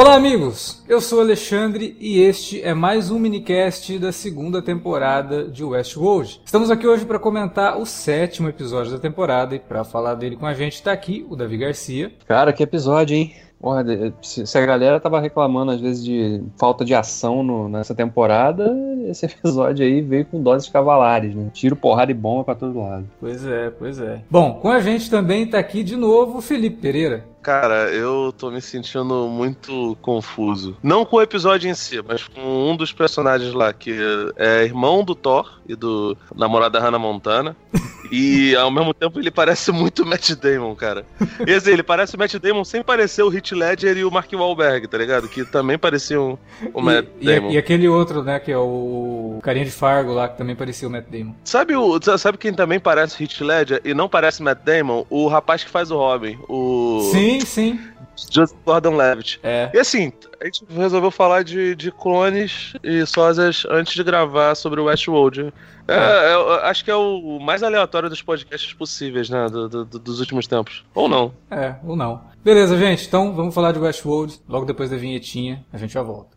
Olá, amigos! Eu sou Alexandre e este é mais um minicast da segunda temporada de Westworld. Estamos aqui hoje para comentar o sétimo episódio da temporada e para falar dele com a gente está aqui o Davi Garcia. Cara, que episódio, hein? Porra, se a galera tava reclamando às vezes de falta de ação no, nessa temporada, esse episódio aí veio com doses cavalares, né? Tiro, porrada e bomba pra todo lado. Pois é, pois é. Bom, com a gente também tá aqui de novo o Felipe Pereira. Cara, eu tô me sentindo muito confuso. Não com o episódio em si, mas com um dos personagens lá, que é irmão do Thor e do namorado da Hannah Montana. e ao mesmo tempo ele parece muito Matt Damon, cara. Esse, ele parece o Matt Damon sem parecer o Heath Ledger e o Mark Wahlberg, tá ligado? Que também pareciam o Matt e, Damon. E, e, aquele outro, né, que é o carinha de Fargo lá, que também parecia o Matt Damon. Sabe, o, sabe quem também parece Heath Ledger e não parece Matt Damon? O rapaz que faz o Robin, o... Sim, Sim, sim. Just Gordon Levitt. É. E assim, a gente resolveu falar de, de clones e sósias antes de gravar sobre o Westworld. É, é. é acho que é o mais aleatório dos podcasts possíveis, né? Do, do, dos últimos tempos. Ou não. É, ou não. Beleza, gente. Então vamos falar de Westworld. Logo depois da vinhetinha, a gente já volta.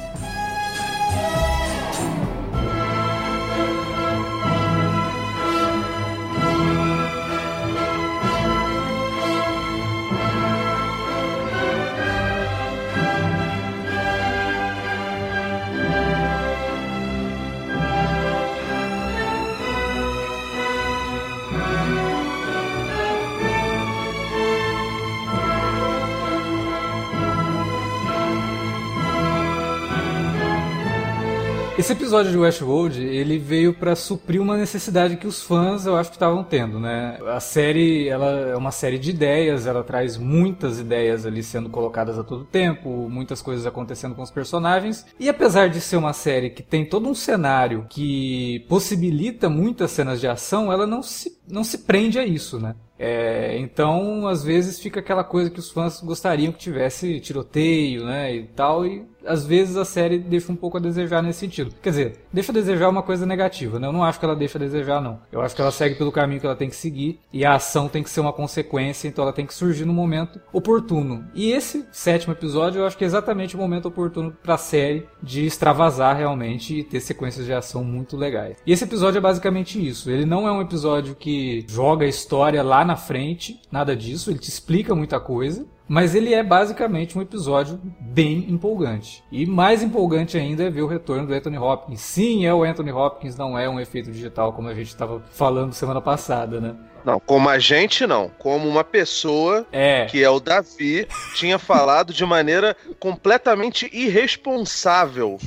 Esse episódio de Westworld, ele veio para suprir uma necessidade que os fãs, eu acho que estavam tendo, né? A série, ela é uma série de ideias, ela traz muitas ideias ali sendo colocadas a todo tempo, muitas coisas acontecendo com os personagens. E apesar de ser uma série que tem todo um cenário que possibilita muitas cenas de ação, ela não se, não se prende a isso, né? É, então, às vezes fica aquela coisa que os fãs gostariam que tivesse tiroteio, né, e tal, e às vezes a série deixa um pouco a desejar nesse sentido. Quer dizer, deixa a desejar uma coisa negativa, né? Eu não acho que ela deixa a desejar, não. Eu acho que ela segue pelo caminho que ela tem que seguir e a ação tem que ser uma consequência, então ela tem que surgir no momento oportuno. E esse sétimo episódio eu acho que é exatamente o momento oportuno para a série de extravasar realmente e ter sequências de ação muito legais. E esse episódio é basicamente isso. Ele não é um episódio que joga a história lá na frente, nada disso, ele te explica muita coisa. Mas ele é basicamente um episódio bem empolgante. E mais empolgante ainda é ver o retorno do Anthony Hopkins. Sim, é o Anthony Hopkins, não é um efeito digital como a gente estava falando semana passada, né? Não, como a gente não. Como uma pessoa, é. que é o Davi, tinha falado de maneira completamente irresponsável.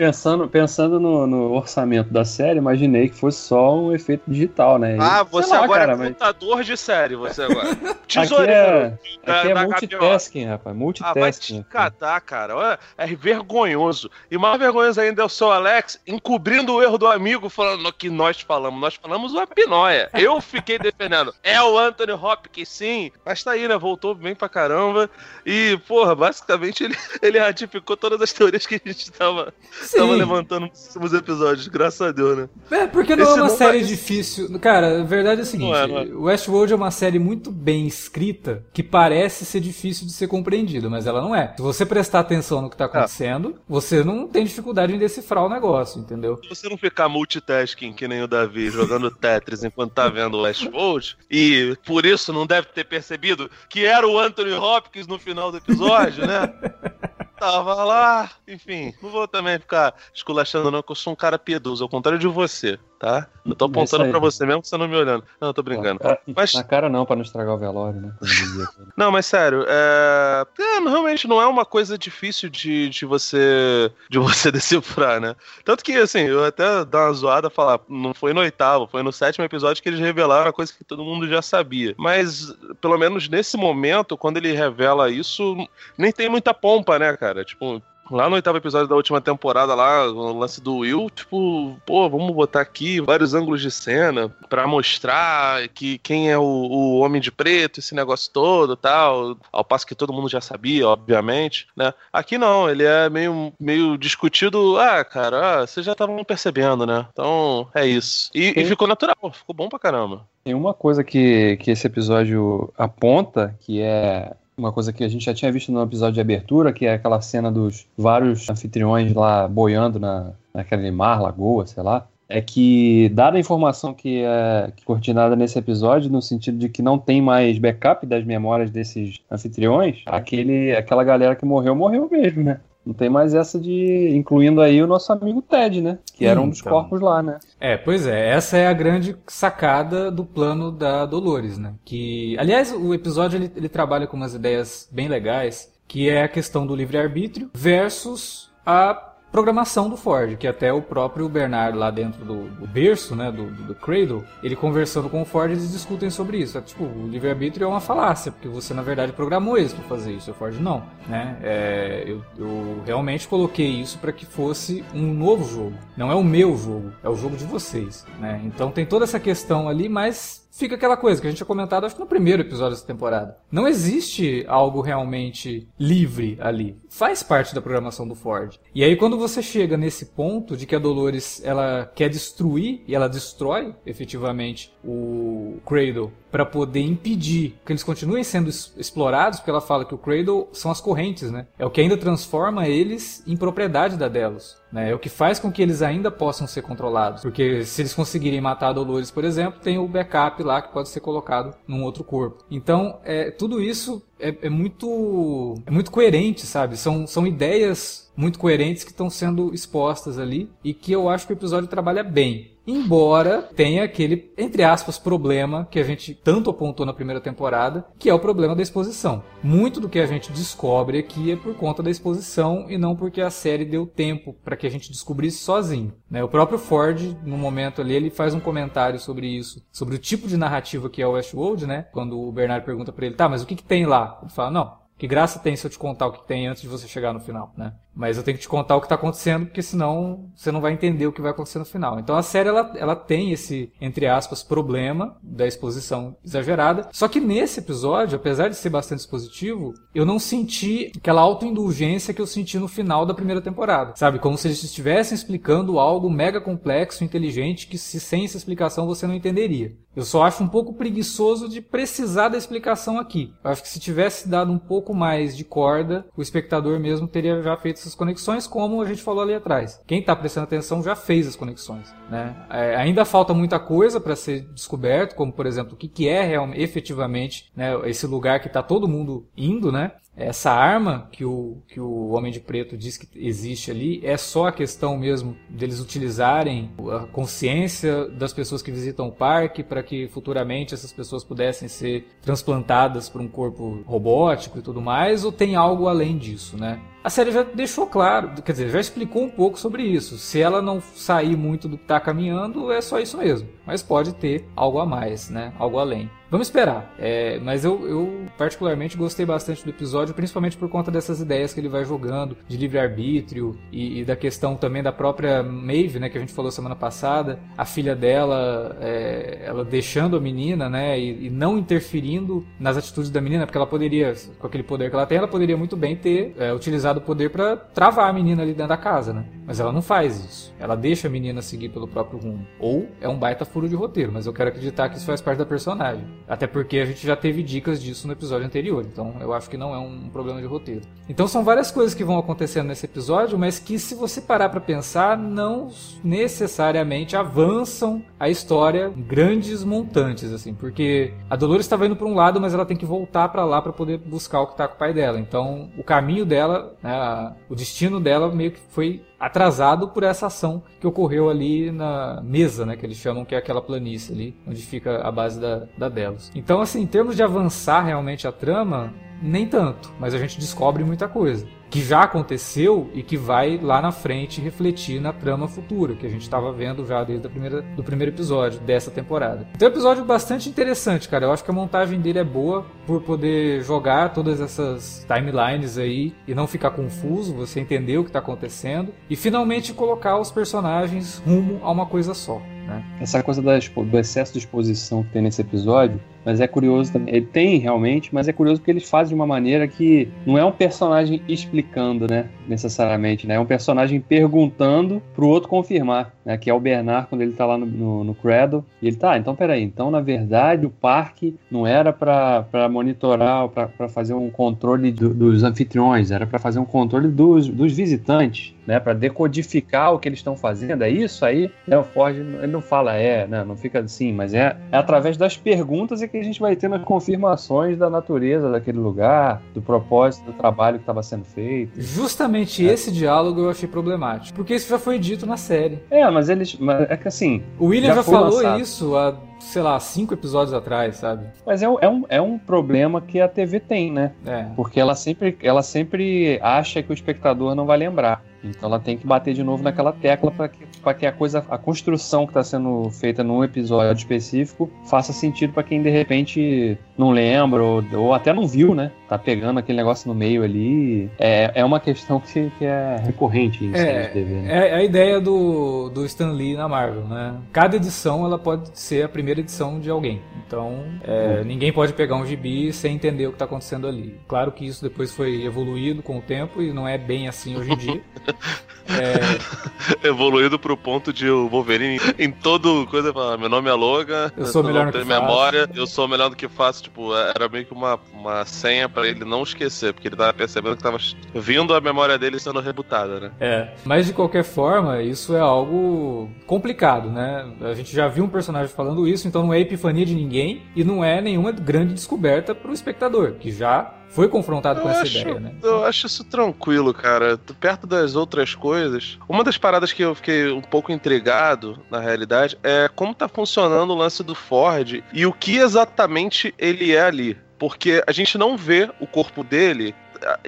Pensando, pensando no, no, orçamento da série, imaginei que fosse só um efeito digital, né? Ah, você lá, agora cara, é contador mas... de série, você agora. Tesoureiro. Aqui é, aqui é multitasking, rapaz. Multitasking. Ah, vai te catar, cara. É vergonhoso. E mais vergonhoso ainda é o seu Alex encobrindo o erro do amigo, falando que nós falamos. Nós falamos uma pinóia. Eu fiquei defendendo. É o Anthony Hopkins, sim. Mas tá aí, né? Voltou bem pra caramba. E, porra, basicamente ele, ele ratificou todas as teorias que a gente tava Tava levantando nos últimos episódios, graças a Deus, né? É, porque não Esse é uma série vai... difícil. Cara, a verdade é a seguinte: não é, não é. Westworld é uma série muito bem escrita que parece ser difícil de ser compreendida, mas ela não é. Se você prestar atenção no que tá acontecendo, ah. você não tem dificuldade em decifrar o negócio, entendeu? Se você não ficar multitasking que nem o Davi jogando Tetris enquanto tá vendo Westworld, e por isso não deve ter percebido que era o Anthony Hopkins no final do episódio, né? Tava lá, enfim, não vou também ficar esculachando, não, que eu sou um cara piedoso, ao contrário de você. Tá? Eu tô É apontando pra você mesmo que você não me olhando. Não, eu tô brincando. Na- Mas, Na cara não, pra não estragar o velório, né? Não, mas sério, é... é, realmente não é uma coisa difícil de, de você de você decifrar, né? Tanto que, assim, eu até dar uma zoada falar, não foi no oitavo, foi no sétimo episódio que eles revelaram a coisa que todo mundo já sabia. Mas, pelo menos nesse momento, quando ele revela isso, nem tem muita pompa, né, cara? Tipo, Lá no oitavo episódio da última temporada, lá, o lance do Will, tipo, pô, vamos botar aqui vários ângulos de cena pra mostrar que quem é o, o Homem de Preto, esse negócio todo tal. Ao passo que todo mundo já sabia, obviamente, né? Aqui não, ele é meio, meio discutido. Ah, cara, ah, vocês já estavam percebendo, né? Então, é isso. E, e ficou natural, ficou bom pra caramba. Tem uma coisa que, que esse episódio aponta, que é uma coisa que a gente já tinha visto no episódio de abertura, que é aquela cena dos vários anfitriões lá boiando na, naquele mar, lagoa, sei lá. É que, dada a informação que é coordenada nesse episódio, no sentido de que não tem mais backup das memórias desses anfitriões, aquele, aquela galera que morreu, morreu mesmo, né? Não tem mais essa de. incluindo aí o nosso amigo Ted, né? Que era um dos Então. corpos lá, né? É, pois é, essa é a grande sacada do plano da Dolores, né? Que, aliás, o episódio ele, ele trabalha com umas ideias bem legais, que é a questão do livre-arbítrio versus a programação do Ford, que até o próprio Bernard lá dentro do, do berço, né, do, do Cradle, ele conversando com o Ford, eles discutem sobre isso. É, tipo, o livre-arbítrio é uma falácia, porque você na verdade programou eles para fazer isso, o Ford não, né? É, eu, eu realmente coloquei isso para que fosse um novo jogo. Não é o meu jogo, é o jogo de vocês, né? Então tem toda essa questão ali, mas fica aquela coisa que a gente tinha comentado, acho que no primeiro episódio dessa temporada. Não existe algo realmente livre ali. Faz parte da programação do Ford. E aí quando você chega nesse ponto de que a Dolores ela quer destruir e ela destrói efetivamente o Cradle para poder impedir que eles continuem sendo explorados, porque ela fala que o Cradle são as correntes, né? É o que ainda transforma eles em propriedade da Delos. Né? É o que faz com que eles ainda possam ser controlados. Porque se eles conseguirem matar a Dolores, por exemplo, tem o backup lá que pode ser colocado num outro corpo. Então, é, tudo isso é, é muito é muito coerente, sabe? São, são ideias muito coerentes que estão sendo expostas ali e que eu acho que o episódio trabalha bem. Embora tenha aquele, entre aspas, problema que a gente tanto apontou na primeira temporada, que é o problema da exposição. Muito do que a gente descobre aqui é por conta da exposição e não porque a série deu tempo para que a gente descobrisse sozinho. né? O próprio Ford, no momento ali, ele faz um comentário sobre isso, sobre o tipo de narrativa que é o Westworld, né? Quando o Bernard pergunta para ele, tá, mas o que, que tem lá? Ele fala, não, que graça tem se eu te contar o que tem antes de você chegar no final, né? Mas eu tenho que te contar o que está acontecendo, porque senão você não vai entender o que vai acontecer no final. Então a série ela, ela tem esse, entre aspas, problema da exposição exagerada. Só que nesse episódio, apesar de ser bastante expositivo, eu não senti aquela autoindulgência que eu senti no final da primeira temporada. Sabe? Como se eles estivessem explicando algo mega complexo, inteligente, que se sem essa explicação você não entenderia. Eu só acho um pouco preguiçoso de precisar da explicação aqui. Eu acho que se tivesse dado um pouco mais de corda, o espectador mesmo teria já feito essas conexões, como a gente falou ali atrás. Quem está prestando atenção já fez as conexões. Né? É, ainda falta muita coisa para ser descoberto, como por exemplo o que, que é realmente, efetivamente né, esse lugar que está todo mundo indo, né? Essa arma que o, que o Homem de Preto diz que existe ali é só a questão mesmo deles utilizarem a consciência das pessoas que visitam o parque para que futuramente essas pessoas pudessem ser transplantadas para um corpo robótico e tudo mais, ou tem algo além disso, né? A série já deixou claro, quer dizer, já explicou um pouco sobre isso. Se ela não sair muito do que está caminhando, é só isso mesmo. Mas pode ter algo a mais, né? Algo além. Vamos esperar. É, mas eu, eu, particularmente gostei bastante do episódio, principalmente por conta dessas ideias que ele vai jogando de livre-arbítrio e, e da questão também da própria Maeve, né, que a gente falou semana passada, a filha dela, é, ela deixando a menina, né, e, e, não interferindo nas atitudes da menina, porque ela poderia, com aquele poder que ela tem, ela poderia muito bem ter é, utilizado o poder para travar a menina ali dentro da casa, né? Mas ela não faz isso. Ela deixa a menina seguir pelo próprio rumo. Ou é um baita furo de roteiro, mas eu quero acreditar que isso faz parte da personagem. Até porque a gente já teve dicas disso no episódio anterior, então eu acho que não é um problema de roteiro. Então são várias coisas que vão acontecendo nesse episódio, mas que se você parar para pensar, não necessariamente avançam a história em grandes montantes, assim, porque a Dolores estava indo para um lado, mas ela tem que voltar para lá para poder buscar o que está com o pai dela. Então o caminho dela, né, o destino dela meio que foi atrasado por essa ação que ocorreu ali na mesa, né? Que eles chamam que é aquela planície ali, onde fica a base da, da Delos. Então, assim, em termos de avançar realmente a trama, nem tanto, mas a gente descobre muita coisa que já aconteceu e que vai lá na frente refletir na trama futura, que a gente estava vendo já desde a primeira, do primeiro episódio dessa temporada. Então é um episódio bastante interessante, cara. Eu acho que a montagem dele é boa por poder jogar todas essas timelines aí e não ficar confuso, você entender o que está acontecendo e finalmente colocar os personagens rumo a uma coisa só. Né? Essa coisa da, do excesso de exposição que tem nesse episódio mas é curioso também. Ele tem realmente, mas é curioso porque eles fazem de uma maneira que não é um personagem explicando, né? Necessariamente, né? É um personagem perguntando pro outro confirmar, né? Que é o Bernard quando ele tá lá no, no, no Cradle. E ele tá, ah, então peraí. Então, na verdade, o parque não era para monitorar, para fazer um controle do, dos anfitriões, era para fazer um controle dos, dos visitantes né, para decodificar o que eles estão fazendo. É isso aí? Né, o Ford ele não fala é, né, não fica assim, mas é, é através das perguntas é que a gente vai tendo as confirmações da natureza daquele lugar, do propósito do trabalho que estava sendo feito. Justamente é. esse diálogo eu achei problemático, porque isso já foi dito na série. É, mas eles, mas é que assim. O William já, já falou lançado. isso há sei lá, cinco episódios atrás, sabe? Mas é, é, um, é um problema que a TV tem, né? É. Porque ela sempre, ela sempre acha que o espectador não vai lembrar. Então ela tem que bater de novo naquela tecla para que, que a coisa, a construção que está sendo feita num episódio específico faça sentido para quem de repente não lembra ou, ou, até não viu, né? Tá pegando aquele negócio no meio ali. É, é uma questão que, que é recorrente em é, TV, né? É a ideia do, do Stan Lee na Marvel, né? Cada edição ela pode ser a primeira edição de alguém. Então é, ninguém pode pegar um gibi sem entender o que está acontecendo ali. Claro que isso depois foi evoluído com o tempo e não é bem assim hoje em dia. É... Evoluído pro ponto de o Wolverine em todo coisa falar, meu nome é Logan, eu sou melhor do que memória, faço. eu sou melhor do que faço, tipo, era meio que uma, uma senha para ele não esquecer, porque ele tava percebendo que tava vindo a memória dele sendo rebutada, né? É, mas de qualquer forma, isso é algo complicado, né? A gente já viu um personagem falando isso, então não é epifania de ninguém e não é nenhuma grande descoberta pro espectador, que já foi confrontado eu com essa acho, ideia, né? Eu acho isso tranquilo, cara. Perto das outras coisas, uma das paradas que eu fiquei um pouco intrigado, na realidade, é como tá funcionando o lance do Ford e o que exatamente ele é ali. Porque a gente não vê o corpo dele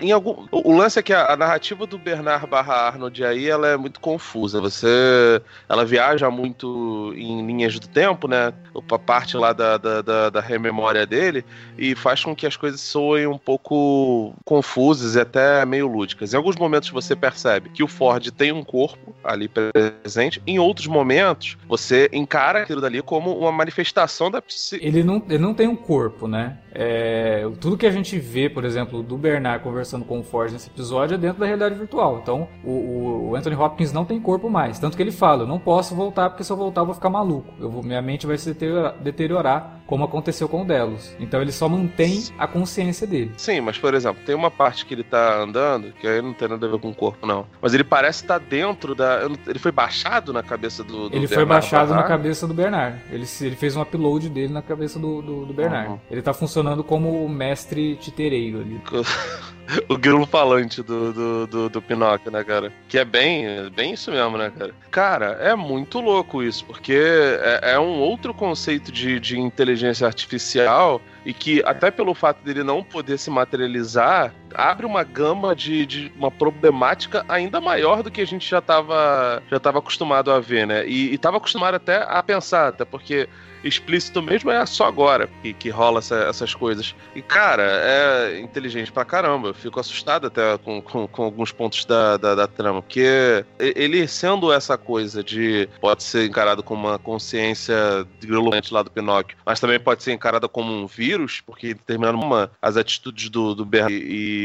em algum. O lance é que a, a, narrativa do Bernard barra Arnold aí ela é muito confusa. Você. Ela viaja muito em linhas do tempo, né? A parte lá da, da, da, da rememória dele, e faz com que as coisas soem um pouco confusas e até meio lúdicas. Em alguns momentos você percebe que o Ford tem um corpo ali presente, em outros momentos você encara aquilo dali como uma manifestação da ele não, ele não tem um corpo, né? É, tudo que a gente vê, por exemplo, do Bernard conversando com o Ford nesse episódio é dentro da realidade virtual. Então, o, o, Anthony Hopkins não tem corpo mais. Tanto que ele fala: eu não posso voltar porque se eu voltar eu vou ficar maluco. Eu vou, minha mente vai se deteriorar, deteriorar, como aconteceu com o Delos. Então, ele só mantém a consciência dele. Sim, mas por exemplo, tem uma parte que ele tá andando, que aí não tem nada a ver com o corpo, não. Mas ele parece estar dentro da. Ele foi baixado na cabeça do. do ele Bernard foi baixado Barra. na cabeça do Bernard. Ele, ele fez um upload dele na cabeça do, do, do Bernard. Uhum. Ele tá funcionando como o mestre titereiro ali. o grilo falante do, do, do, do, Pinóquio, né, cara? Que é bem, bem isso mesmo, né, cara? Cara, é muito louco isso, porque é, é um outro conceito de, de inteligência artificial e que, até pelo fato dele não poder se materializar, abre uma gama de, de uma problemática ainda maior do que a gente já estava já tava acostumado a ver, né? E estava acostumado até a pensar, até porque explícito mesmo é só agora que, que rola essa, essas coisas. E, cara, é inteligente pra caramba. Eu fico assustado até com, com, com alguns pontos da, da, da, trama. Porque ele sendo essa coisa de. pode ser encarado como uma consciência grilante lá do Pinóquio, mas também pode ser encarada como um vírus, porque terminando uma, as atitudes do, do Bernard e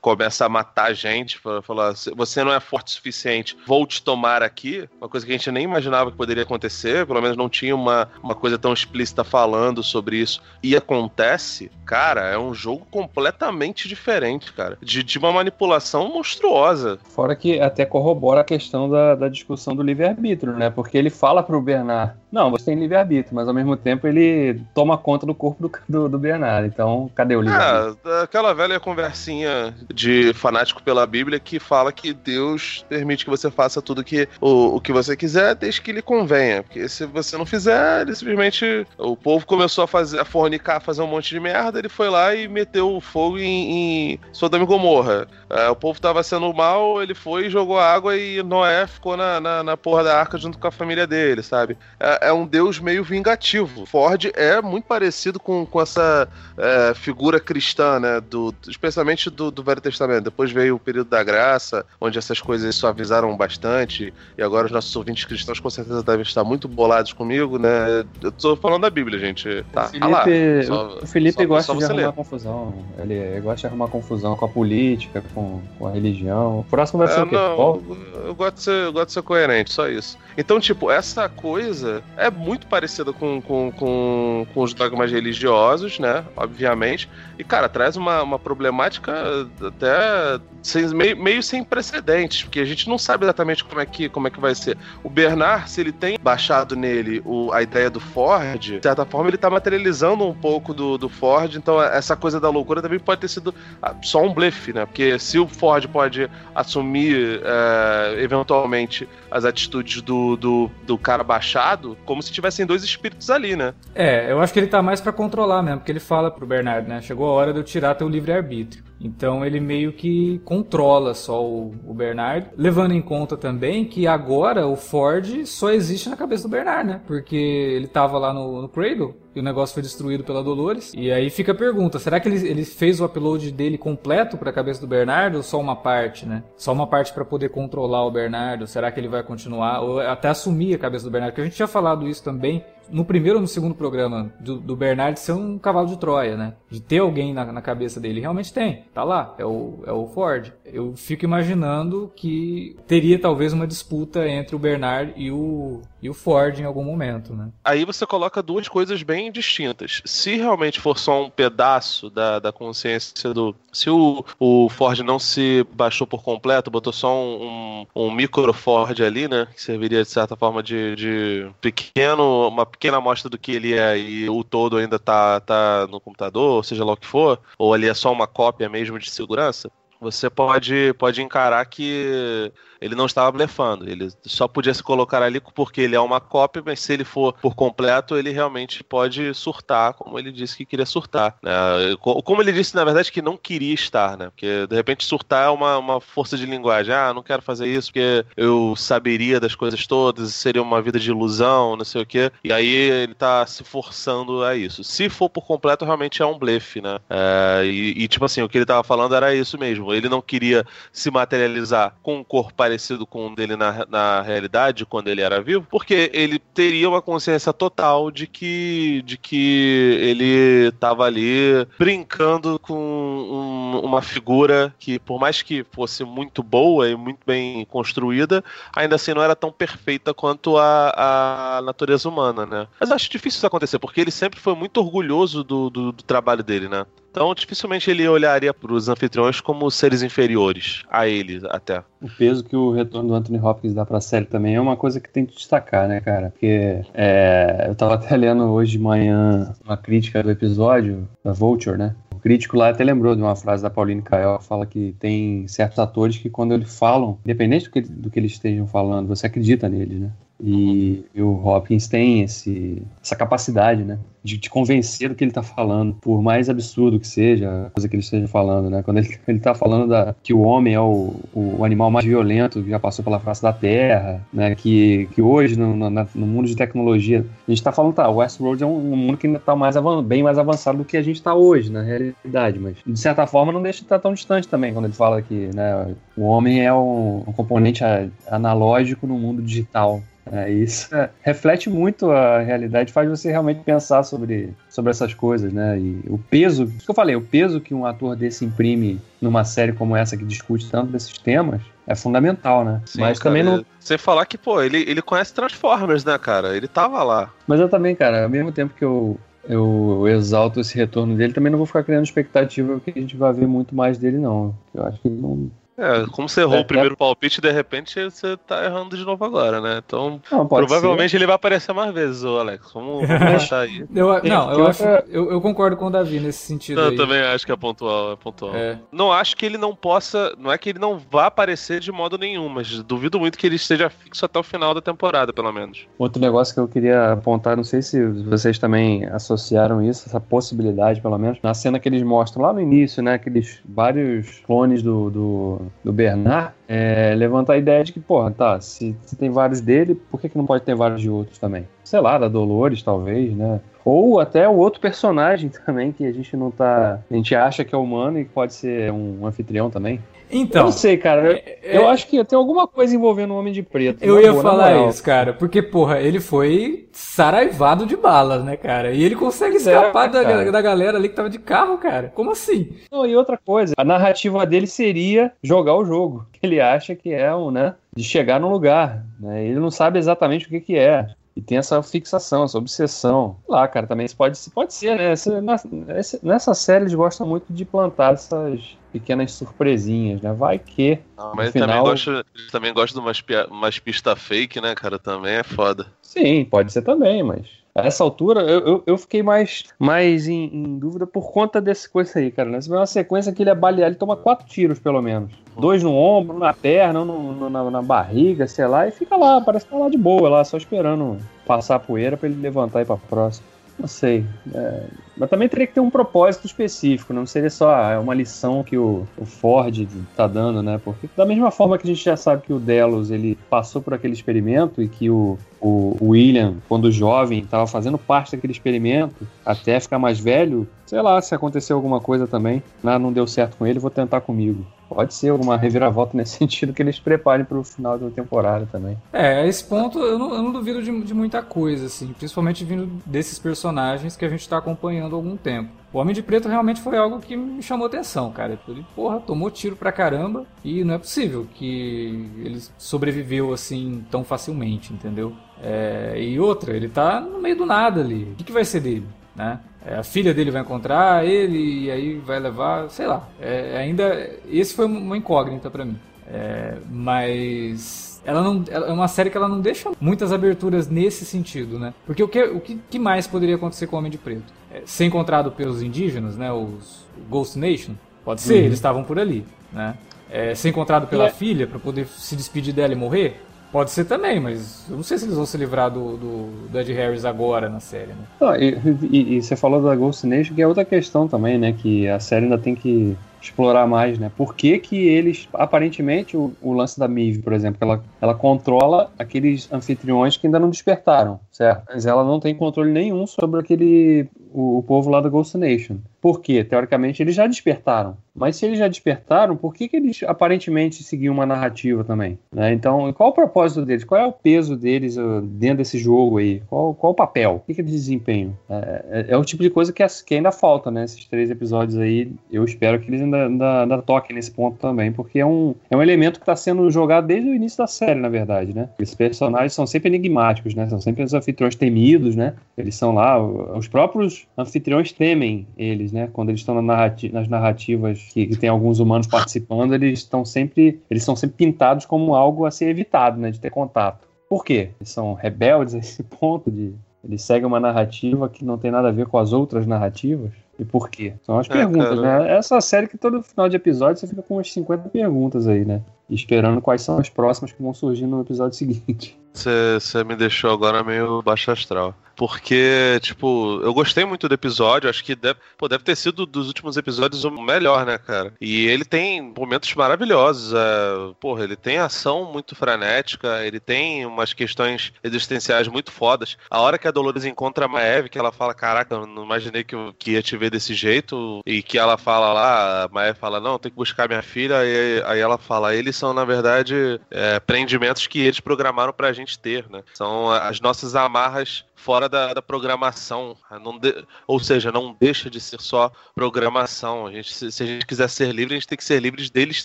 começa a matar gente, para falar, você não é forte o suficiente, vou te tomar aqui, uma coisa que a gente nem imaginava que poderia acontecer, pelo menos não tinha uma, uma coisa tão explícita falando sobre isso, e acontece, cara, é um jogo completamente diferente, cara, de, de uma manipulação monstruosa. Fora que até corrobora a questão da, da discussão do livre-arbítrio, né, porque ele fala pro Bernard, Não, você tem livre-arbítrio, mas ao mesmo tempo ele toma conta do corpo do, do, do Bernardo. Então, cadê o livre-arbítrio? É, aquela velha conversinha de fanático pela Bíblia que fala que Deus permite que você faça tudo que, o, o que você quiser, desde que lhe convenha. Porque se você não fizer, ele simplesmente. O povo começou a fazer a fornicar, a fazer um monte de merda, ele foi lá e meteu o fogo em, em Sodoma e Gomorra. É, o povo tava sendo mal, ele foi, jogou água e Noé ficou na, na, na porra da arca junto com a família dele, sabe? É, é, um Deus meio vingativo. Ford é muito parecido com, com essa é, figura cristã, né? Do, especialmente do, do Velho Testamento. Depois veio o período da graça, onde essas coisas suavizaram bastante, e agora os nossos ouvintes cristãos com certeza devem estar muito bolados comigo, né? Eu tô falando da Bíblia, gente. Tá, o Felipe, lá, só, o Felipe só, gosta só de arrumar ler. confusão. Ele, ele, gosta de arrumar confusão com a política, com, com a religião. O próximo vai ser é, o quê? Não, eu gosto, de ser, eu gosto de ser coerente, só isso. Então, tipo, essa coisa é muito parecida com, com, com, com os dogmas religiosos, né? Obviamente. E, cara, traz uma, uma problemática até sem, meio, meio sem precedentes, porque a gente não sabe exatamente como é que, como é que vai ser. O Bernard, se ele tem baixado nele o, a ideia do Ford, de certa forma ele tá materializando um pouco do, do Ford, então essa coisa da loucura também pode ter sido ah, só um blefe, né? Porque se o Ford pode assumir é, eventualmente as atitudes do, do, do, cara baixado, como se tivessem dois espíritos ali, né? É, eu acho que ele tá mais para controlar mesmo, porque ele fala pro Bernard, né? Chegou a hora de eu tirar teu livre-arbítrio. Então ele meio que controla só o, o, Bernard, levando em conta também que agora o Ford só existe na cabeça do Bernard, né? Porque ele tava lá no, no Cradle e o negócio foi destruído pela Dolores. E aí fica a pergunta: será que ele, ele fez o upload dele completo para a cabeça do Bernardo ou só uma parte, né? Só uma parte para poder controlar o Bernardo? Será que ele vai continuar ou até assumir a cabeça do Bernardo? Porque a gente tinha falado isso também no primeiro ou no segundo programa do, do Bernard ser um cavalo de Troia, né? De ter alguém na, na, cabeça dele. Realmente tem, tá lá, é o, é o Ford. Eu fico imaginando que teria talvez uma disputa entre o Bernard e o, e o Ford em algum momento, né? Aí você coloca duas coisas bem distintas. Se realmente for só um pedaço da, da consciência do. Se o, o Ford não se baixou por completo, botou só um, um, um micro Ford ali, né? Que serviria de certa forma de, de pequeno, uma pequena amostra do que ele é e o todo ainda tá, tá no computador, seja lá o que for, ou ali é só uma cópia mesmo de segurança, você pode, pode encarar que ele não estava blefando. Ele só podia se colocar ali porque ele é uma cópia, mas se ele for por completo, ele realmente pode surtar, como ele disse que queria surtar. Né? Como ele disse, na verdade, que não queria estar, né? Porque de repente surtar é uma, uma força de linguagem. Ah, não quero fazer isso porque eu saberia das coisas todas, seria uma vida de ilusão, não sei o quê. E aí ele tá se forçando a isso. Se for por completo, realmente é um blefe, né? É, e, e, tipo assim, o que ele tava falando era isso mesmo. Ele não queria se materializar com um corpo parecido parecido com o dele na, na realidade, quando ele era vivo, porque ele teria uma consciência total de que, de que ele estava ali brincando com um, uma figura que, por mais que fosse muito boa e muito bem construída, ainda assim não era tão perfeita quanto a, a natureza humana, né? Mas acho difícil isso acontecer, porque ele sempre foi muito orgulhoso do, do, do trabalho dele, né? Então, dificilmente ele olharia para os anfitriões como seres inferiores a ele, até. O peso que o retorno do Anthony Hopkins dá para a série também é uma coisa que tem que destacar, né, cara? Porque é, eu estava até lendo hoje de manhã uma crítica do episódio da Vulture, né? O crítico lá até lembrou de uma frase da Pauline Kael, fala que tem certos atores que quando eles falam, independente do que, do que eles estejam falando, você acredita neles, né? E, e, o Hopkins tem esse, essa capacidade, né? De te convencer do que ele está falando, por mais absurdo que seja a coisa que ele esteja falando, né? Quando ele, ele tá falando da, que o homem é o, o animal mais violento que já passou pela face da Terra, né? Que, que hoje, no, no, no mundo de tecnologia, a gente está falando, tá, o Westworld é um, um mundo que ainda está mais bem mais avançado do que a gente está hoje, na realidade, mas de certa forma não deixa de estar tão distante também, quando ele fala que né, o homem é um, um componente analógico no mundo digital. É, isso é, reflete muito a realidade, faz você realmente pensar sobre, sobre essas coisas, né? E o peso, isso que eu falei, o peso que um ator desse imprime numa série como essa que discute tanto desses temas é fundamental, né? Sim, Mas cara, também não. Sem falar que, pô, ele, ele conhece Transformers, né, cara? Ele tava lá. Mas eu também, cara, ao mesmo tempo que eu eu exalto esse retorno dele, também não vou ficar criando expectativa que a gente vai ver muito mais dele, não. Eu acho que ele não, É, como você errou é, o primeiro é... palpite, de repente você tá errando de novo agora, né? Então, não, provavelmente ser. ele vai aparecer mais vezes, o Alex. Vamos, vamos deixar aí. Eu, não, eu, acho, eu, eu, concordo com o Davi nesse sentido. Não, eu também acho que é pontual, é pontual. É. Não acho que ele não possa. Não é que ele não vá aparecer de modo nenhum, mas duvido muito que ele esteja fixo até o final da temporada, pelo menos. Outro negócio que eu queria apontar, não sei se vocês também associaram isso, essa possibilidade, pelo menos, na cena que eles mostram lá no início, né? Aqueles vários clones do, do, do Bernard, é, levantar a ideia de que, porra, tá, se, se, tem vários dele, por que, que não pode ter vários de outros também? Sei lá, da Dolores, talvez, né? Ou até o outro personagem também, que a gente não tá. A gente acha que é humano e pode ser um anfitrião também. Então. Eu não sei, cara. É, eu é... acho que tem alguma coisa envolvendo o Homem de Preto. Eu ia boa, falar isso, cara. Porque, porra, ele foi saraivado de balas, né, cara? E ele consegue escapar é, da, da galera ali que tava de carro, cara. Como assim? Não, e outra coisa, a narrativa dele seria jogar o jogo. Ele acha que é um, né? De chegar no lugar. Né? Ele não sabe exatamente o que, que é. E tem essa fixação, essa obsessão. Lá, cara, também pode, pode ser, né? Essa, nessa série eles gostam muito de plantar essas pequenas surpresinhas, né? Vai que. Não, mas final... também gosta, também gosta de umas, umas pistas fake, né, cara? Também é foda. Sim, pode ser também, mas. A essa altura, eu, eu, fiquei mais, mais em, em, dúvida por conta desse coisa aí, cara. Nessa mesma sequência que ele é baleado, ele toma quatro tiros, pelo menos. Dois no ombro, na perna, no, no, na, na, barriga, sei lá, e fica lá, parece que tá lá de boa, lá, só esperando passar a poeira para ele levantar e ir pra próxima. Não sei. É, mas também teria que ter um propósito específico, não seria só ah, uma lição que o, o Ford está dando, né? Porque da mesma forma que a gente já sabe que o Delos ele passou por aquele experimento e que o, o William, quando jovem, estava fazendo parte daquele experimento até ficar mais velho, sei lá, se acontecer alguma coisa também, ah, não deu certo com ele, vou tentar comigo. Pode ser alguma reviravolta nesse sentido que eles preparem para o final da temporada também. É, a esse ponto eu não, eu não duvido de, de, muita coisa, assim, principalmente vindo desses personagens que a gente está acompanhando há algum tempo. O Homem de Preto realmente foi algo que me chamou atenção, cara. Ele, porra, tomou tiro pra caramba e não é possível que ele sobreviveu assim tão facilmente, entendeu? É, e outra, ele tá no meio do nada ali. O que, que vai ser dele, né? É, a filha dele vai encontrar ele e aí vai levar, sei lá. É, ainda esse foi uma incógnita para mim. É, mas ela não ela é uma série que ela não deixa muitas aberturas nesse sentido, né? Porque o que o que, que mais poderia acontecer com o Homem de Preto? É, ser encontrado pelos indígenas, né? Os Ghost Nation, pode ser, uhum. eles estavam por ali, né? É, ser encontrado pela é filha para poder se despedir dela e morrer, Pode ser também, mas eu não sei se eles vão se livrar do, do, do Ed Harris agora na série, né? Ah, e, e, e, você falou da Ghost Nation, que é outra questão também, né? Que a série ainda tem que explorar mais, né? Por que, que eles, aparentemente, o, o lance da Mive, por exemplo, ela, ela controla aqueles anfitriões que ainda não despertaram, certo? Mas ela não tem controle nenhum sobre aquele o, o povo lá da Ghost Nation. Por quê? Teoricamente eles já despertaram. Mas se eles já despertaram, por que, que eles aparentemente seguiam uma narrativa também? Né? Então, qual o propósito deles? Qual é o peso deles uh, dentro desse jogo aí? Qual, qual o papel? O que, que eles desempenham? É, é, é, o tipo de coisa que, que, ainda falta, né? Esses três episódios aí, eu espero que eles ainda, ainda, ainda toquem nesse ponto também, porque é um, é um elemento que está sendo jogado desde o início da série, na verdade, né? Esses personagens são sempre enigmáticos, né? São sempre os anfitriões temidos, né? Eles são lá, os próprios anfitriões temem eles, né? Quando eles estão na nas narrativas que, que, tem alguns humanos participando, eles estão sempre, eles são sempre pintados como algo a ser evitado, né? De ter contato. Por quê? Eles são rebeldes a esse ponto de eles seguem uma narrativa que não tem nada a ver com as outras narrativas. E por quê? São as é, perguntas, cara. né? Essa série que todo final de episódio você fica com umas 50 perguntas aí, né? Esperando quais são as próximas que vão surgir no episódio seguinte. Você me deixou agora meio baixo astral. Porque, tipo, eu gostei muito do episódio, acho que deve, pô, deve ter sido dos últimos episódios o melhor, né, cara? E ele tem momentos maravilhosos. É, porra, ele tem ação muito frenética, ele tem umas questões existenciais muito fodas. A hora que a Dolores encontra a Maeve, que ela fala: Caraca, eu não imaginei que, que ia te ver desse jeito. E que ela fala lá, a Maeve fala: Não, tem que buscar minha filha. E aí ela fala: Eles são, na verdade, é, prendimentos que eles programaram pra gente ter, né? São as nossas amarras fora da, da programação. De, ou seja, não deixa de ser só programação. A gente, se, se, a gente quiser ser livre, a gente tem que ser livres deles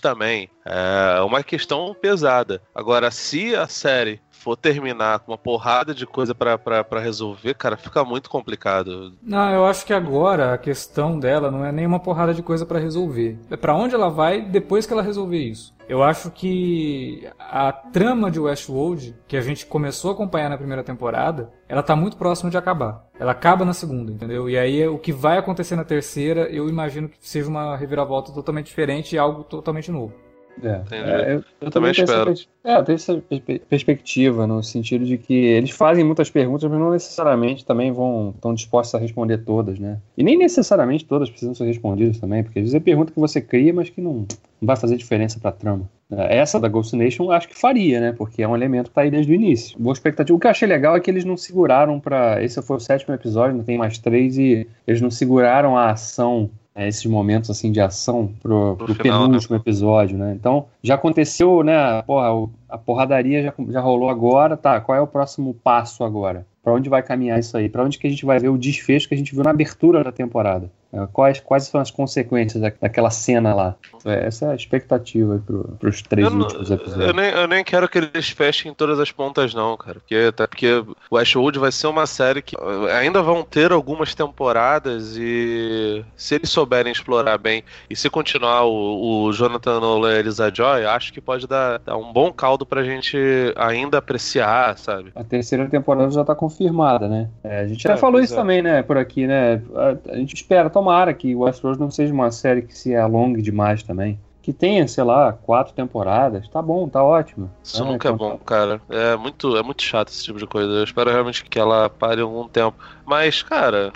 também. É uma questão pesada. Agora, se a série for terminar com uma porrada de coisa para resolver, cara, fica muito complicado. Não, eu acho que agora a questão dela não é nem uma porrada de coisa para resolver. É para onde ela vai depois que ela resolver isso. Eu acho que a trama de Westworld, que a gente começou a acompanhar na primeira temporada, ela tá muito próxima de acabar. Ela acaba na segunda, entendeu? E aí o que vai acontecer na terceira, eu imagino que seja uma reviravolta totalmente diferente e algo totalmente novo. É, é, eu, eu, também, espero. Essa, é, eu tenho essa perspectiva no sentido de que eles fazem muitas perguntas, mas não necessariamente também vão estão dispostos a responder todas, né? E nem necessariamente todas precisam ser respondidas também, porque às vezes é pergunta que você cria, mas que não, não vai fazer diferença para a trama. É, essa da Ghost Nation acho que faria, né? Porque é um elemento que tá aí desde o início. Boa expectativa. O que eu achei legal é que eles não seguraram para Esse foi o sétimo episódio, não tem mais três, e eles não seguraram a ação é, esses momentos assim de ação pro, pro, pro final, né? penúltimo né? episódio, né? Então já aconteceu, né? Porra, a porradaria já, já rolou agora, tá? Qual é o próximo passo agora? Para onde vai caminhar isso aí? Para onde que a gente vai ver o desfecho que a gente viu na abertura da temporada? É, quais, quais são as consequências daquela cena lá? É, essa é a expectativa para os três eu últimos episódios. Eu nem, eu nem quero que eles fechem todas as pontas, não, cara. Porque, até porque Westworld vai ser uma série que ainda vão ter algumas temporadas e se eles souberem explorar bem e se continuar o, o Jonathan Nolan e Elisa Joy, acho que pode dar, dar um bom caldo pra gente ainda apreciar, sabe? A terceira temporada já tá confirmada, né? É, a gente já é, falou isso é. também, né, por aqui, né? A, a gente espera, tomara que Westworld não seja uma série que se alongue demais também. Que tenha, sei lá, quatro temporadas, tá bom, tá ótimo. Isso é, nunca é bom, cara. É muito, é muito chato esse tipo de coisa. Eu espero realmente que ela pare algum tempo. Mas, cara,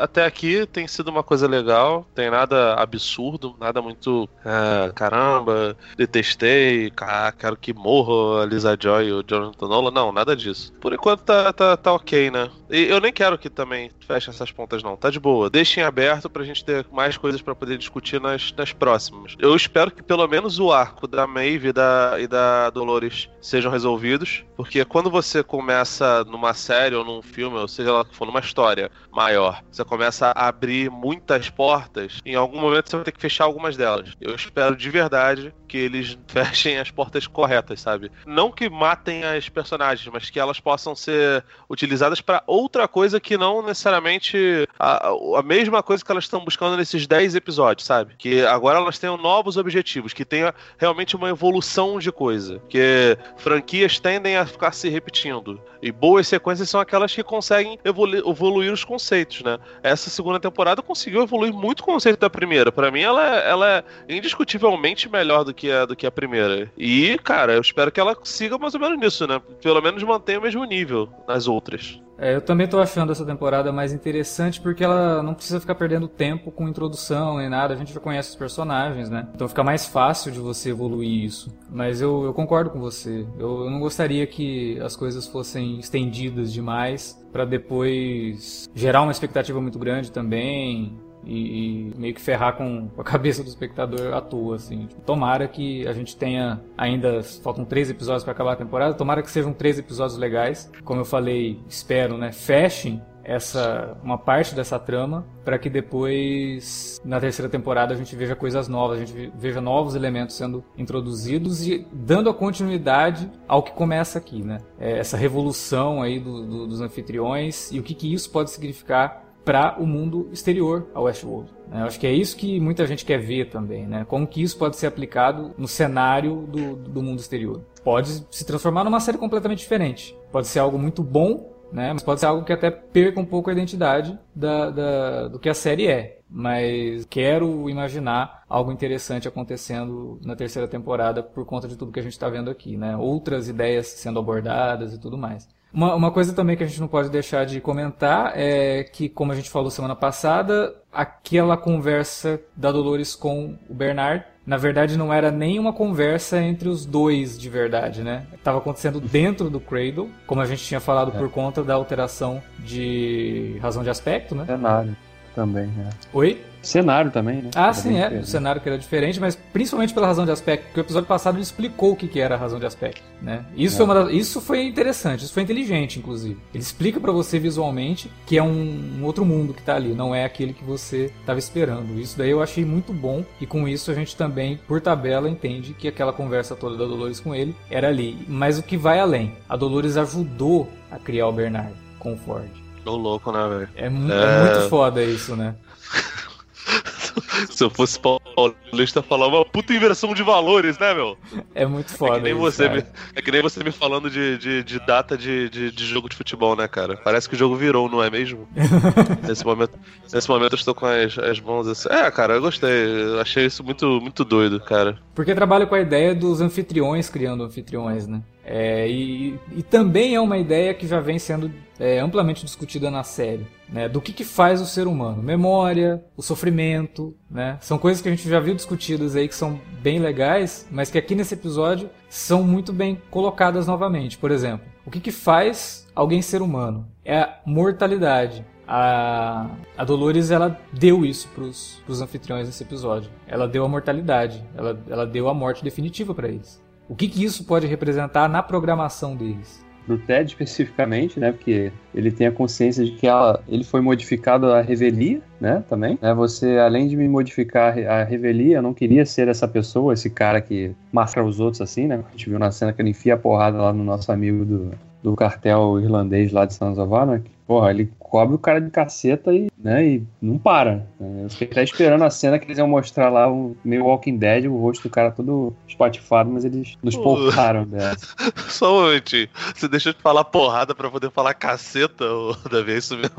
até aqui tem sido uma coisa legal, tem nada absurdo, nada muito é, caramba, detestei, ah, quero que morra a Lisa Joy e o Jonathan Nolan. Não, nada disso. Por enquanto tá, tá, tá ok, né? E eu nem quero que também feche essas pontas, não. Tá de boa. Deixem aberto pra gente ter mais coisas para poder discutir nas, nas próximas. Eu espero que pelo menos o arco da Maeve e da, e da Dolores sejam resolvidos, porque quando você começa numa série ou num filme, ou seja lá for, numa história maior, você começa a abrir muitas portas, em algum momento você vai ter que fechar algumas delas. Eu espero de verdade que eles fechem as portas corretas, sabe? Não que matem as personagens, mas que elas possam ser utilizadas para outra coisa que não necessariamente a, a mesma coisa que elas estão buscando nesses 10 episódios, sabe? Que agora elas tenham novos objetivos, que tenha realmente uma evolução de coisa. Que franquias tendem a ficar se repetindo. E boas sequências são aquelas que conseguem evolu evoluir os conceitos, né? Essa segunda temporada conseguiu evoluir muito o conceito da primeira. Para mim, ela, é, ela é indiscutivelmente melhor do que, a, do que a primeira. E, cara, eu espero que ela siga mais ou menos nisso, né? Pelo menos mantenha o mesmo nível nas outras. É, eu também tô achando essa temporada mais interessante porque ela não precisa ficar perdendo tempo com introdução nem nada, a gente já conhece os personagens, né? Então fica mais fácil de você evoluir isso. Mas eu, eu concordo com você. Eu, eu não gostaria que as coisas fossem estendidas demais para depois gerar uma expectativa muito grande também e, e, meio que ferrar com a cabeça do espectador à toa, assim. Tomara que a gente tenha ainda faltam três episódios para acabar a temporada. Tomara que sejam três episódios legais. Como eu falei, espero, né? Fechem essa uma parte dessa trama para que depois na terceira temporada a gente veja coisas novas, a gente veja novos elementos sendo introduzidos e dando a continuidade ao que começa aqui, né? É essa revolução aí do, do, dos anfitriões e o que, que isso pode significar para o mundo exterior ao Westworld. Né? Eu acho que é isso que muita gente quer ver também, né? Como que isso pode ser aplicado no cenário do, do mundo exterior. Pode se transformar numa série completamente diferente. Pode ser algo muito bom, né? Mas pode ser algo que até perca um pouco a identidade da, da, do que a série é. Mas quero imaginar algo interessante acontecendo na terceira temporada por conta de tudo que a gente está vendo aqui, né? Outras ideias sendo abordadas e tudo mais. Uma, uma coisa também que a gente não pode deixar de comentar é que, como a gente falou semana passada, aquela conversa da Dolores com o Bernard na verdade não era nem uma conversa entre os dois de verdade, né? Estava acontecendo dentro do Cradle, como a gente tinha falado é. por conta da alteração de razão de aspecto, né? Cenário. Também, né? Oi? Cenário também, né? Ah, Era sim, é. diferente. O cenário que era diferente, mas principalmente pela razão de aspecto. Porque o episódio passado ele explicou o que, que era a razão de aspecto, né? Isso, É. foi das- isso foi interessante, isso foi inteligente, inclusive. Ele explica pra você visualmente que é um, um outro mundo que tá ali, não é aquele que você tava esperando. Isso daí eu achei muito bom e com isso a gente também, por tabela, entende que aquela conversa toda da Dolores com ele era ali. Mas o que vai além, a Dolores ajudou a criar o Bernard com o Ford. Tô louco, né, velho? É, É. é muito foda isso, né? Se eu fosse paulista, falar uma puta inversão de valores, né, meu? É muito É foda que nem isso, você, me, é que nem você me falando de, de, de data de, de, de jogo de futebol, né, cara? Parece que o jogo virou, não é mesmo? nesse, momento, nesse momento eu estou com as, as mãos assim. É, cara, eu gostei. Eu achei isso muito, muito doido, cara. Porque trabalha com a ideia dos anfitriões criando anfitriões, né? É, e, e também é uma ideia que já vem sendo é, amplamente discutida na série, né? Do que, que faz o ser humano? Memória, o sofrimento, né? São coisas que a gente já viu discutidas aí que são bem legais, mas que aqui nesse episódio são muito bem colocadas novamente. Por exemplo, o que, que faz alguém ser humano? É a mortalidade. A, a Dolores ela deu isso pros, pros anfitriões nesse episódio. Ela deu a mortalidade. Ela, ela deu a morte definitiva para eles. O que, que isso pode representar na programação deles? Do Ted especificamente, né? Porque ele tem a consciência de que ela, ele foi modificado à revelia, né? Também. Né, você, além de me modificar a revelia, eu não queria ser essa pessoa, esse cara que mascara os outros assim, né? A gente viu na cena que ele enfia a porrada lá no nosso amigo do, do cartel irlandês lá de Sons of Anarchy. Porra, ele cobre o cara de caceta e, né, e não para. né? Eu fiquei até esperando a cena que eles iam mostrar lá o meio Walking Dead, o rosto do cara todo espatifado, mas eles nos pouparam dessa. Só um momentinho. Você deixou de falar porrada pra poder falar caceta, ô, Davi? É isso mesmo?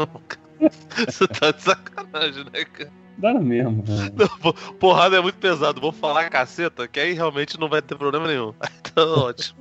Você tá de sacanagem, né, cara? Dá mesmo, né? Não, po- Porrada é muito pesado. Vou falar caceta, que aí realmente não vai ter problema nenhum. Então, ótimo.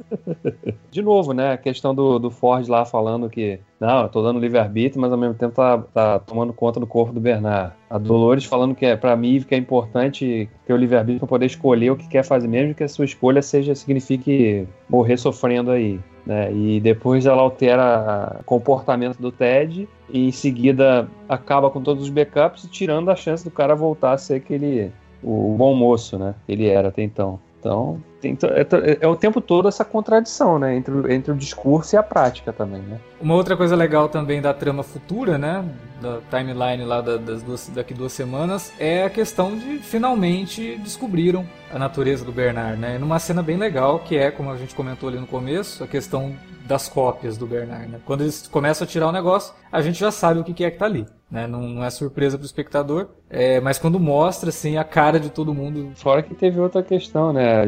De novo, né? A questão do, do Ford lá falando que, não, eu tô dando livre-arbítrio, mas ao mesmo tempo tá, tá tomando conta do corpo do Bernard. A Dolores falando que é, pra mim, que é importante ter o livre-arbítrio pra poder escolher o que quer fazer, mesmo que a sua escolha seja, signifique morrer sofrendo aí. Né? E depois ela altera o comportamento do Ted e em seguida acaba com todos os backups, tirando a chance do cara voltar a ser aquele o bom moço, né? que Ele era até então. Então, tem é, é o tempo todo essa contradição, né? Entre, entre o discurso e a prática também, né? Uma outra coisa legal também da trama futura, né? Da timeline lá da- das duas, daqui duas semanas, é a questão de finalmente descobriram a natureza do Bernard, né? Numa cena bem legal, que é, como a gente comentou ali no começo, a questão das cópias do Bernard, né? Quando eles começam a tirar o negócio, a gente já sabe o que é que tá ali, né? Não, não é surpresa pro espectador, é, mas quando mostra, assim, a cara de todo mundo Fora que teve outra questão, né?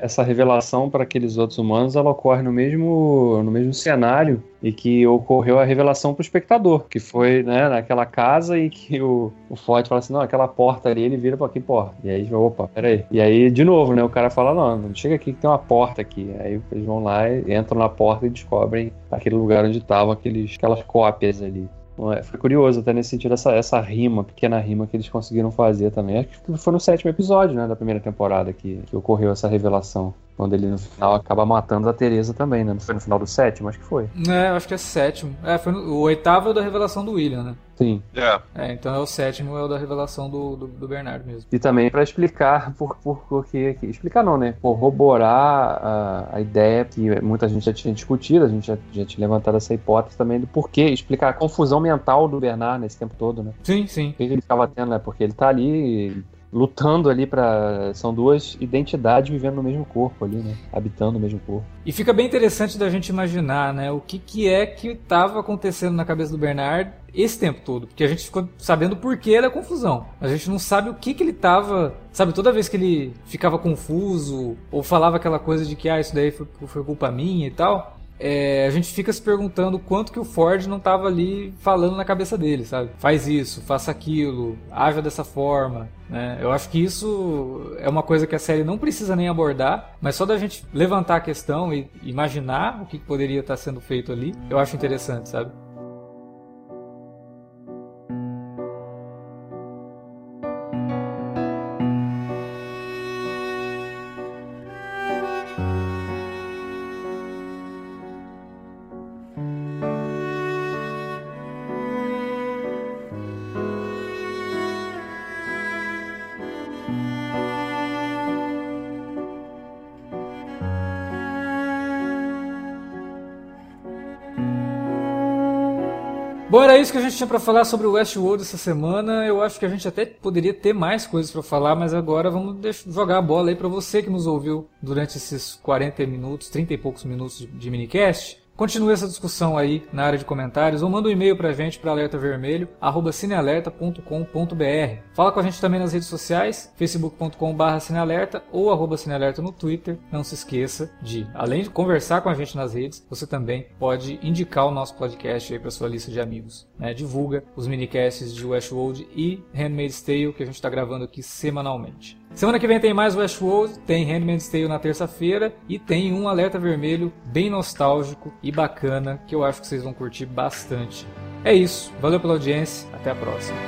Essa revelação para aqueles outros humanos, ela ocorre no mesmo, no mesmo cenário e que ocorreu a revelação para o espectador, que foi né, naquela casa e que o, o Ford fala assim, não, aquela porta ali, ele vira para que porta? E aí, opa, peraí. E aí, de novo, né, o cara fala, não, chega aqui que tem uma porta aqui. Aí eles vão lá, entram na porta e descobrem aquele lugar onde estavam aqueles, aquelas cópias ali. É? Foi curioso até nesse sentido, essa, essa rima, pequena rima que eles conseguiram fazer também. Acho que foi no sétimo episódio, né, da primeira temporada que, que ocorreu essa revelação. Quando ele no final acaba matando a Teresa também, né? Não foi no final do sétimo? Acho que foi. É, acho que é sétimo. É, foi no- o oitavo é o da revelação do William, né? Sim. É. É, então é o sétimo, é o da revelação do, do, do Bernardo mesmo. E também para explicar por, por, por que. Explicar não, né? Corroborar a, a ideia que muita gente já tinha discutido, a gente já, já tinha levantado essa hipótese também do porquê, explicar a confusão mental do Bernard nesse tempo todo, né? Sim, sim. O que ele ficava tendo, né? Porque ele tá ali lutando ali para São duas identidades vivendo no mesmo corpo ali, né? Habitando o mesmo corpo. E fica bem interessante da gente imaginar, né, o que, que é que estava acontecendo na cabeça do Bernard esse tempo todo, porque a gente ficou sabendo por que da confusão, a gente não sabe o que que ele tava, sabe, toda vez que ele ficava confuso ou falava aquela coisa de que ah, isso daí foi, foi culpa minha e tal, é, a gente fica se perguntando quanto que o Ford não tava ali falando na cabeça dele, sabe? Faz isso, faça aquilo, haja dessa forma, né? Eu acho que isso é uma coisa que a série não precisa nem abordar, mas só da gente levantar a questão e imaginar o que poderia estar sendo feito ali, eu acho interessante, sabe? Era isso que a gente tinha para falar sobre o Westworld essa semana. Eu acho que a gente até poderia ter mais coisas para falar, mas agora vamos jogar a bola aí para você que nos ouviu durante esses 40 minutos, 30 e poucos minutos de minicast. Continue essa discussão aí na área de comentários ou manda um e-mail pra gente para alertavermelho@cinealerta.com.br. Fala com a gente também nas redes sociais, facebook.com.br cinealerta ou arroba cinealerta no Twitter. Não se esqueça de, além de conversar com a gente nas redes, você também pode indicar o nosso podcast aí para sua lista de amigos. Né? Divulga os minicasts de Westworld e Handmaid's Tale que a gente está gravando aqui semanalmente. Semana que vem tem mais Westworld, tem Handmaid's Tale na terça-feira e tem um alerta vermelho bem nostálgico e bacana que eu acho que vocês vão curtir bastante. É isso, valeu pela audiência, até a próxima.